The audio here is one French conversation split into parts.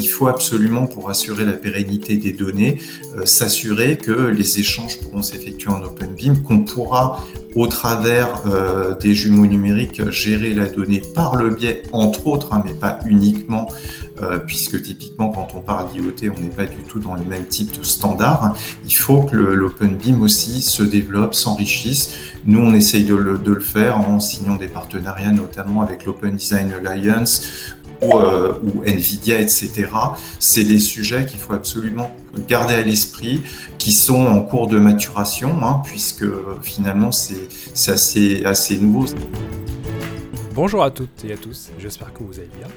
il faut absolument, pour assurer la pérennité des données, s'assurer que les échanges pourront s'effectuer en OpenBIM, qu'on pourra au travers euh, des jumeaux numériques, gérer la donnée par le biais, entre autres, hein, mais pas uniquement, euh, puisque typiquement quand on parle d'IoT, on n'est pas du tout dans le même type de standard. Il faut que l'Open BIM aussi se développe, s'enrichisse. Nous, on essaye de le, faire en signant des partenariats, notamment avec l'Open Design Alliance ou, euh, ou Nvidia, etc. C'est des sujets qu'il faut absolument garder à l'esprit, qui sont en cours de maturation, hein, puisque finalement c'est assez, nouveau. Bonjour à toutes et à tous, j'espère que vous allez bien.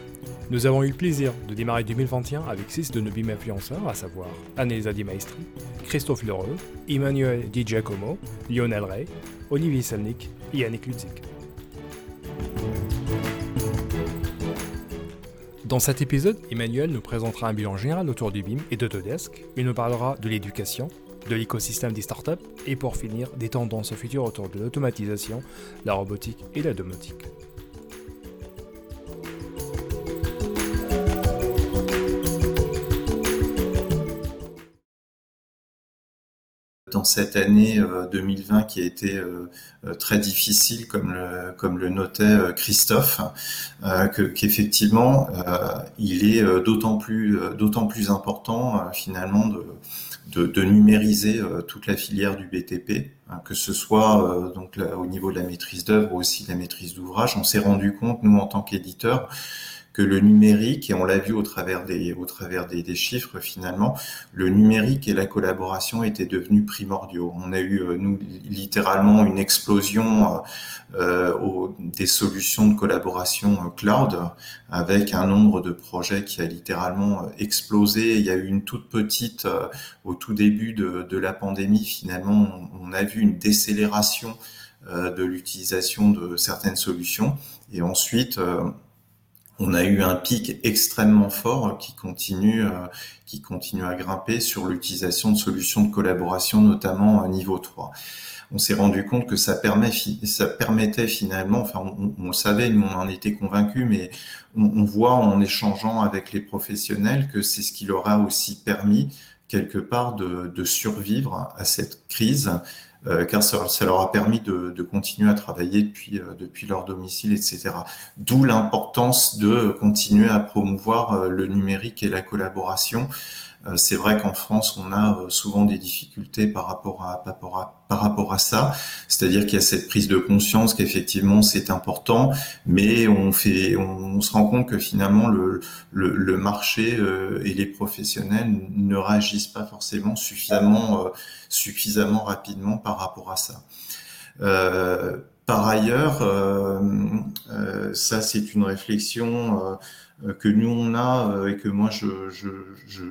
Nous avons eu le plaisir de démarrer 2021 avec six de nos BIM influenceurs, à savoir Annelisa Di Maestri, Christophe Lheureux, Emmanuel Di Giacomo, Lionel Rey, Olivier Salnik et Yannick Ludzik. Dans cet épisode, Emmanuel nous présentera un bilan général autour du BIM et d'Autodesk. Il nous parlera de l'éducation, de l'écosystème des startups et pour finir, des tendances futures autour de l'automatisation, la robotique et la domotique. Dans cette année 2020 euh, qui a été euh, euh, très difficile, comme le, comme le notait Christophe, qu'effectivement, il est d'autant plus, d'autant plus important finalement de, de, numériser toute la filière du BTP, hein, que ce soit donc au niveau de la maîtrise d'œuvre ou aussi de la maîtrise d'ouvrage. On s'est rendu compte, nous en tant qu'éditeurs, que le numérique, et on l'a vu au travers des, au travers des, des, chiffres finalement, le numérique et la collaboration étaient devenus primordiaux. On a eu, euh, nous, littéralement une explosion euh, au, des solutions de collaboration euh, cloud, avec un nombre de projets qui a littéralement explosé. Il y a eu une toute petite, au tout début de, de la pandémie, finalement, on, on a vu une décélération de l'utilisation de certaines solutions. Et ensuite, on a eu un pic extrêmement fort qui continue, euh, qui continue à grimper sur l'utilisation de solutions de collaboration, notamment à niveau 3. On s'est rendu compte que ça, permet, ça permettait finalement, enfin on, on savait, nous on en était convaincus, mais on, voit en échangeant avec les professionnels que c'est ce qui leur a aussi permis quelque part de, de survivre à cette crise euh, car ça, leur a permis de, de continuer à travailler depuis, euh, leur domicile, etc. D'où l'importance de continuer à promouvoir euh, le numérique et la collaboration c'est vrai qu'en France, on a euh, souvent des difficultés par rapport à, par rapport à, ça. C'est-à-dire qu'il y a cette prise de conscience qu'effectivement c'est important, mais on fait, on, se rend compte que finalement le, le, marché euh, et les professionnels ne réagissent pas forcément suffisamment, suffisamment rapidement par rapport à ça. Par ailleurs, ça c'est une réflexion euh, que nous on a euh, et que moi je,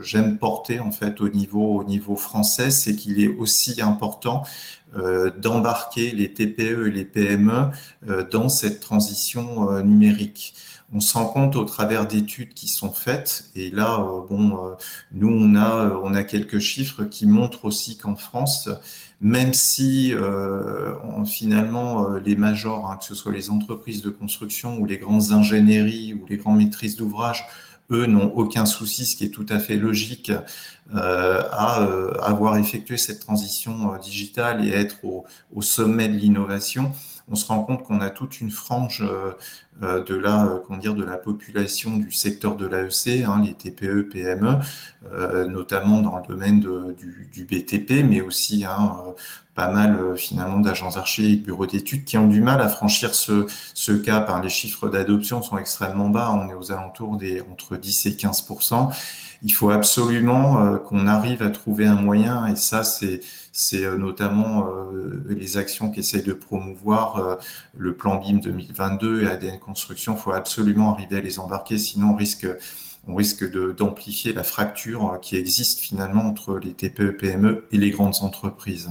j'aime porter en fait au niveau au niveau français, c'est qu'il est aussi important euh, d'embarquer les TPE et les PME dans cette transition numérique on se rend compte au travers d'études qui sont faites, et là, bon, nous, on a, on a quelques chiffres qui montrent aussi qu'en France, même si euh, finalement euh, les majors, hein, que ce soit les entreprises de construction ou les grandes ingénieries ou les grandes maîtrises d'ouvrage, eux n'ont aucun souci, ce qui est tout à fait logique, euh, à avoir effectué cette transition digitale et être au sommet de l'innovation. On se rend compte qu'on a toute une frange euh, euh, de la, euh, comment dire, de la population du secteur de l'AEC, hein, les TPE, PME, notamment dans le domaine du, BTP, mais aussi hein, pas mal finalement d'agences archers et de bureaux d'études qui ont du mal à franchir ce, ce cap. Hein. Les chiffres d'adoption sont extrêmement bas, on est aux alentours des entre 10 et 15 il faut absolument euh, qu'on arrive à trouver un moyen, et ça, c'est c'est euh, notamment euh, les actions qu'essaye de promouvoir le plan BIM 2022 et ADN Il faut absolument arriver à les embarquer, sinon on risque on risque d'amplifier la fracture qui existe finalement entre les TPE, PME et les grandes entreprises.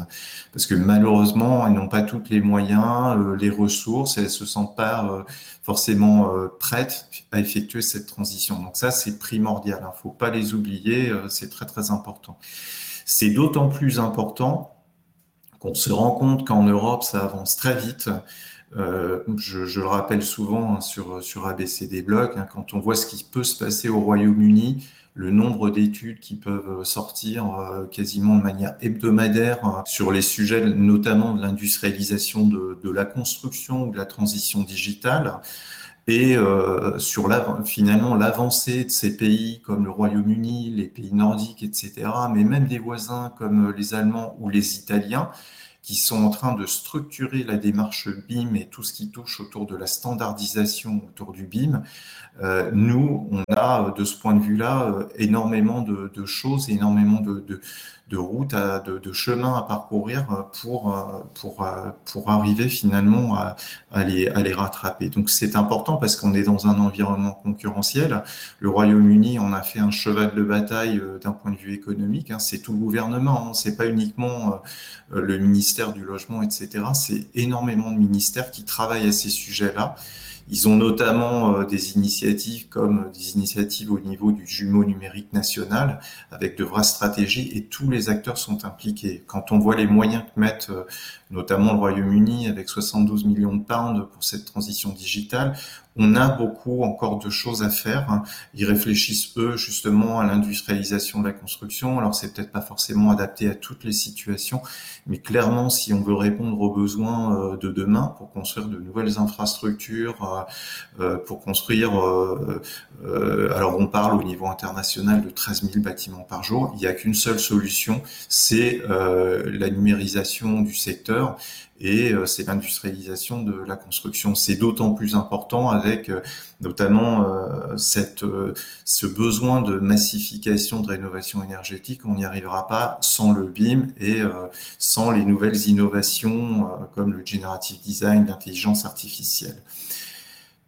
Parce que malheureusement, elles n'ont pas tous les moyens, euh, les ressources, elles se sentent pas euh, forcément euh, prêtes à effectuer cette transition. Donc ça, c'est primordial. Il hein. ne faut pas les oublier, c'est très très important. C'est d'autant plus important qu'on se rend compte qu'en Europe, ça avance très vite. Euh, je, le rappelle souvent hein, sur, sur ABCD Blog, hein, quand on voit ce qui peut se passer au Royaume-Uni, le nombre d'études qui peuvent sortir quasiment de manière hebdomadaire sur les sujets notamment de l'industrialisation de, de, la construction ou de la transition digitale et euh, sur finalement l'avancée de ces pays comme le Royaume-Uni, les pays nordiques, etc., mais même des voisins comme les Allemands ou les Italiens, qui sont en train de structurer la démarche BIM et tout ce qui touche autour de la standardisation autour du BIM. Euh, nous, on a de ce point de vue-là euh, énormément de, choses, énormément de, routes, de, chemins à parcourir pour, pour, pour arriver finalement à, à, les, à les rattraper. Donc c'est important parce qu'on est dans un environnement concurrentiel. Le Royaume-Uni en a fait un cheval de bataille euh, d'un point de vue économique. Hein. C'est tout le gouvernement, hein. c'est pas uniquement le ministère du logement, etc. C'est énormément de ministères qui travaillent à ces sujets-là. Ils ont notamment euh, des initiatives comme des initiatives au niveau du jumeau numérique national avec de vraies stratégies et tous les acteurs sont impliqués. Quand on voit les moyens que mettent euh, notamment le Royaume-Uni avec 72 millions de pounds pour cette transition digitale, on a beaucoup encore de choses à faire. Ils réfléchissent eux justement à l'industrialisation de la construction. Alors c'est peut-être pas forcément adapté à toutes les situations, mais clairement si on veut répondre aux besoins euh, de demain pour construire de nouvelles infrastructures, euh, euh, pour construire, alors on parle au niveau international de 13 000 bâtiments par jour. Il n'y a qu'une seule solution, c'est la numérisation du secteur et euh, c'est l'industrialisation de la construction. C'est d'autant plus important avec euh, notamment euh, ce besoin de massification de rénovation énergétique. On n'y arrivera pas sans le BIM et sans les nouvelles innovations comme le generative design, l'intelligence artificielle.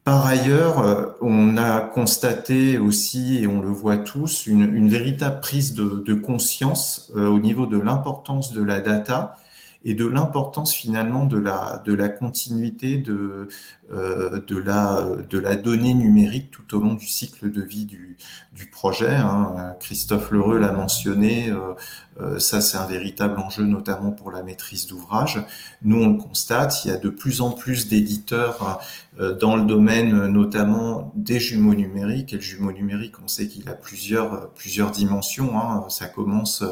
Par ailleurs, on a constaté aussi, et on le voit tous, une, véritable prise de conscience au niveau de l'importance de la data et de l'importance finalement de la, de la continuité de, de, la, de la donnée numérique tout au long du cycle de vie du, projet. Hein. Christophe Lheureux l'a mentionné, euh, euh, ça c'est un véritable enjeu notamment pour la maîtrise d'ouvrage. Nous on le constate, il y a de plus en plus d'éditeurs euh, dans le domaine notamment des jumeaux numériques. Et le jumeau numérique, on sait qu'il a plusieurs, dimensions. Hein. Ça commence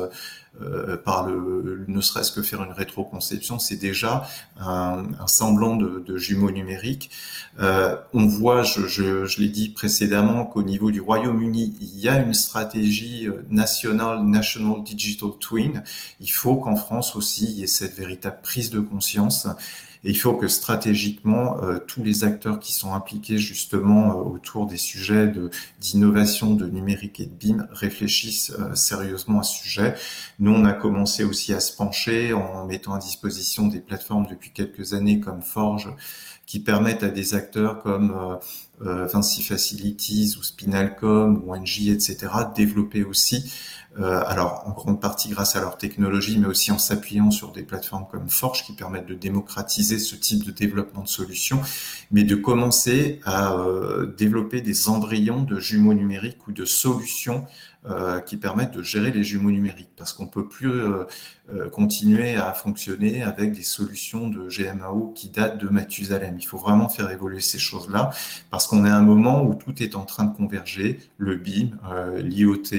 euh, par le, ne serait-ce que faire une rétroconception, c'est déjà un, semblant de, de, jumeaux Euh, on voit, je, l'ai dit précédemment, qu'au niveau du Royaume-Uni, il y a une stratégie euh, nationale, National Digital Twin. Il faut qu'en France aussi, il y ait cette véritable prise de conscience et il faut que stratégiquement, euh, tous les acteurs qui sont impliqués justement autour des sujets d'innovation, de numérique et de BIM réfléchissent sérieusement à ce sujet. Nous, on a commencé aussi à se pencher en mettant à disposition des plateformes depuis quelques années comme Forge qui permettent à des acteurs comme euh, Vinci Facilities ou Spinalcom ou NJ, etc., de développer aussi euh, alors en grande partie grâce à leur technologie, mais aussi en s'appuyant sur des plateformes comme Forge qui permettent de démocratiser ce type de développement de solutions, mais de commencer à euh, développer des embryons de jumeaux numériques ou de solutions euh, qui permettent de gérer les jumeaux numériques, parce qu'on peut plus euh, euh, continuer à fonctionner avec des solutions de GMAO qui datent de Mathusalem. Il faut vraiment faire évoluer ces choses-là, parce qu'on est à un moment où tout est en train de converger, le BIM, l'IoT,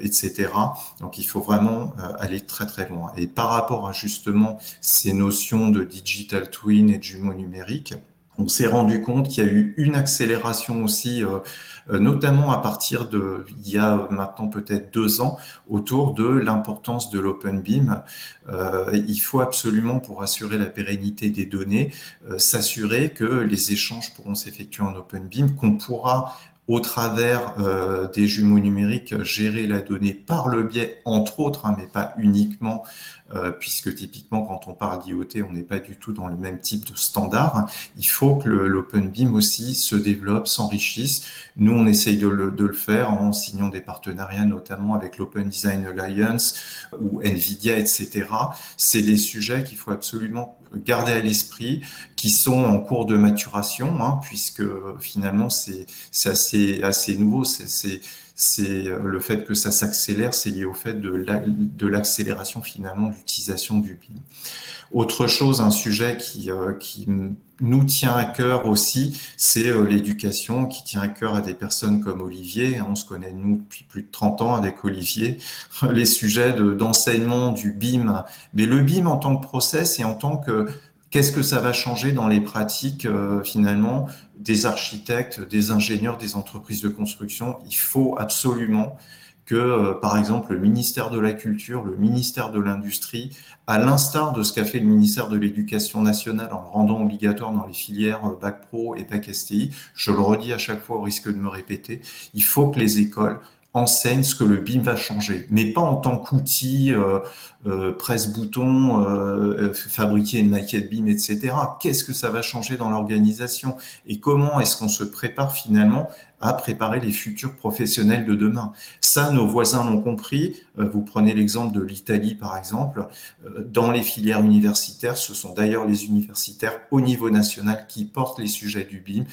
etc. Donc il faut vraiment aller très très loin. Et par rapport à justement ces notions de digital twin et de jumeaux numériques, on s'est rendu compte qu'il y a eu une accélération aussi, euh, euh, notamment à partir de, il y a maintenant peut-être deux ans, autour de l'importance de l'open BIM. Euh, il faut absolument, pour assurer la pérennité des données, s'assurer que les échanges pourront s'effectuer en open BIM, qu'on pourra au travers euh, des jumeaux numériques, gérer la donnée par le biais, entre autres, hein, mais pas uniquement, euh, puisque typiquement quand on parle d'IoT, on n'est pas du tout dans le même type de standard. Il faut que l'Open BIM aussi se développe, s'enrichisse. Nous, on essaye de le, de le, faire en signant des partenariats, notamment avec l'Open Design Alliance ou NVIDIA, etc. C'est des sujets qu'il faut absolument garder à l'esprit, qui sont en cours de maturation, hein, puisque finalement c'est assez, assez nouveau, c'est le fait que ça s'accélère, c'est lié au fait de l'accélération finalement de l'utilisation du BIM. Autre chose, un sujet qui, qui nous tient à cœur aussi, c'est l'éducation qui tient à cœur à des personnes comme Olivier. On se connaît, nous, depuis plus de 30 ans avec Olivier. Les sujets d'enseignement du BIM, mais le BIM en tant que process et en tant que qu'est-ce que ça va changer dans les pratiques euh, finalement des architectes, des ingénieurs, des entreprises de construction? Il faut absolument que, euh, par exemple, le ministère de la Culture, le ministère de l'Industrie, à l'instar de ce qu'a fait le ministère de l'Éducation nationale en rendant obligatoire dans les filières euh, Bac Pro et Bac STI, je le redis à chaque fois au risque de me répéter, il faut que les écoles enseigne ce que le BIM va changer, mais pas en tant qu'outil euh, euh, presse-bouton, euh, fabriquer une maquette BIM, etc. Qu'est-ce que ça va changer dans l'organisation et comment est-ce qu'on se prépare finalement à préparer les futurs professionnels de demain? Ça, nos voisins l'ont compris. Vous prenez l'exemple de l'Italie, par exemple. Dans les filières universitaires, ce sont d'ailleurs les universitaires au niveau national qui portent les sujets du BIM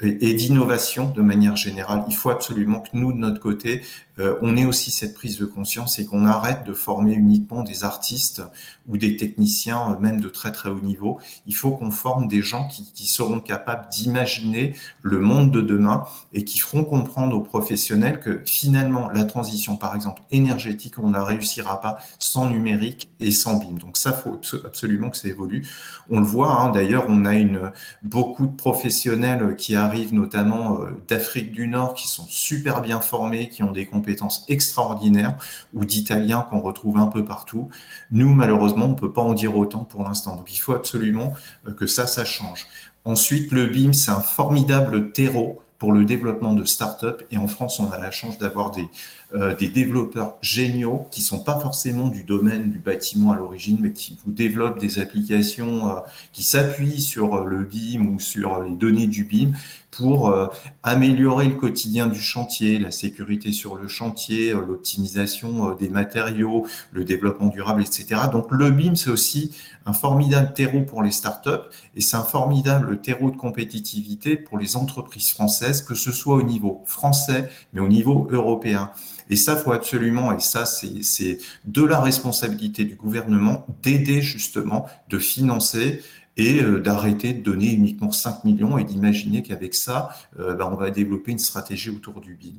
et d'innovation de manière générale. Il faut absolument que nous, de notre côté, euh, on ait aussi cette prise de conscience et qu'on arrête de former uniquement des artistes ou des techniciens, euh, même de très très haut niveau. Il faut qu'on forme des gens qui, seront capables d'imaginer le monde de demain et qui feront comprendre aux professionnels que finalement la transition, par exemple énergétique, on ne la réussira pas sans numérique et sans BIM. Donc ça, faut absolument que ça évolue. On le voit. Hein, D'ailleurs, on a une beaucoup de professionnels qui arrivent notamment euh, d'Afrique du Nord, qui sont super bien formés, qui ont des compétences extraordinaires ou d'Italiens qu'on retrouve un peu partout. Nous, malheureusement, on ne peut pas en dire autant pour l'instant. Donc, il faut absolument euh, que ça, ça change. Ensuite, le BIM, c'est un formidable terreau pour le développement de start-up. Et en France, on a la chance d'avoir des, euh, des développeurs géniaux qui sont pas forcément du domaine du bâtiment à l'origine, mais qui vous développent des applications euh, qui s'appuient sur le BIM ou sur les données du BIM pour euh, améliorer le quotidien du chantier, la sécurité sur le chantier, euh, l'optimisation euh, des matériaux, le développement durable, etc. Donc le BIM, c'est aussi un formidable terreau pour les startups et c'est un formidable terreau de compétitivité pour les entreprises françaises, que ce soit au niveau français, mais au niveau européen. Et ça, faut absolument, et ça, c'est de la responsabilité du gouvernement d'aider justement, de financer et euh, d'arrêter de donner uniquement 5 millions et d'imaginer qu'avec ça, euh, ben, on va développer une stratégie autour du BIM.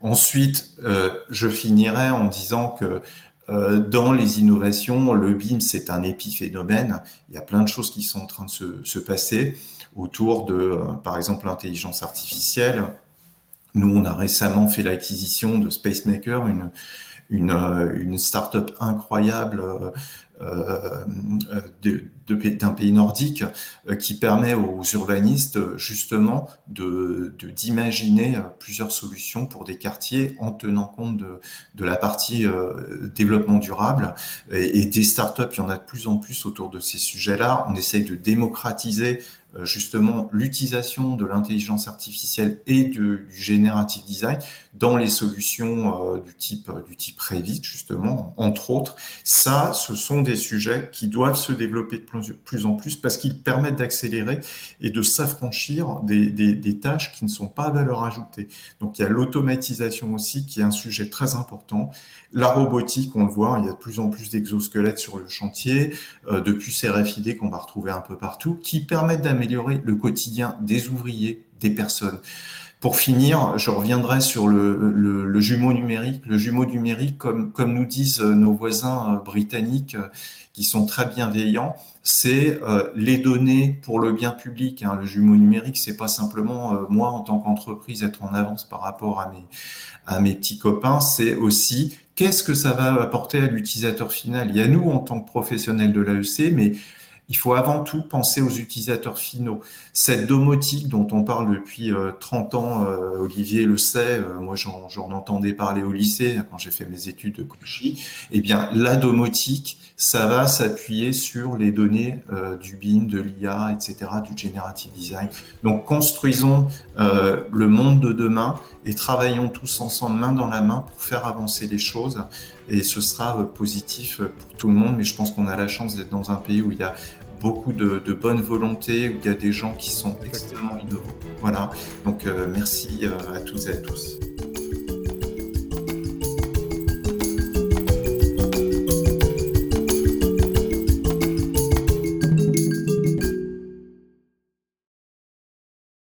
Ensuite, euh, je finirai en disant que dans les innovations, le BIM, c'est un épiphénomène. Il y a plein de choses qui sont en train de se passer autour de, par exemple, l'intelligence artificielle. Nous, on a récemment fait l'acquisition de SpaceMaker, une, une, une start-up incroyable euh, d'un pays nordique euh, qui permet aux urbanistes justement d'imaginer plusieurs solutions pour des quartiers en tenant compte de, la partie euh, développement durable et, et, des startups. Il y en a de plus en plus autour de ces sujets-là. On essaye de démocratiser euh, justement l'utilisation de l'intelligence artificielle et du générative design dans les solutions euh, du type du type Revit justement entre autres. Ça ce sont des sujets qui doivent se développer de plus, en plus parce qu'ils permettent d'accélérer et de s'affranchir des, des, tâches qui ne sont pas à valeur ajoutée. Donc il y a l'automatisation aussi qui est un sujet très important. La robotique on le voit il y a de plus en plus d'exosquelettes sur le chantier. Euh, de puces RFID qu'on va retrouver un peu partout qui permettent d'améliorer améliorer le quotidien des ouvriers, des personnes. Pour finir, je reviendrai sur le, jumeau numérique. Le jumeau numérique, comme, comme nous disent nos voisins euh, britanniques, euh, qui sont très bienveillants, c'est euh, les données pour le bien public. Hein. Le jumeau numérique, c'est pas simplement moi en tant qu'entreprise être en avance par rapport à mes, à mes petits copains, c'est aussi qu'est-ce que ça va apporter à l'utilisateur final? Y a nous en tant que professionnels de l'AEC, mais il faut avant tout penser aux utilisateurs finaux. Cette domotique dont on parle depuis 30 euh, ans, euh, Olivier le sait, euh, moi j'en entendais parler au lycée quand j'ai fait mes études de Cauchy, eh bien la domotique, ça va s'appuyer sur les données du BIM, de l'IA, etc., du generative design. Donc construisons le monde de demain et travaillons tous ensemble main dans la main pour faire avancer les choses et ce sera euh, positif pour tout le monde. Mais je pense qu'on a la chance d'être dans un pays où il y a beaucoup de, bonne volonté, où il y a des gens qui sont extrêmement innovants. Voilà. Donc euh, merci euh, à tous et à tous.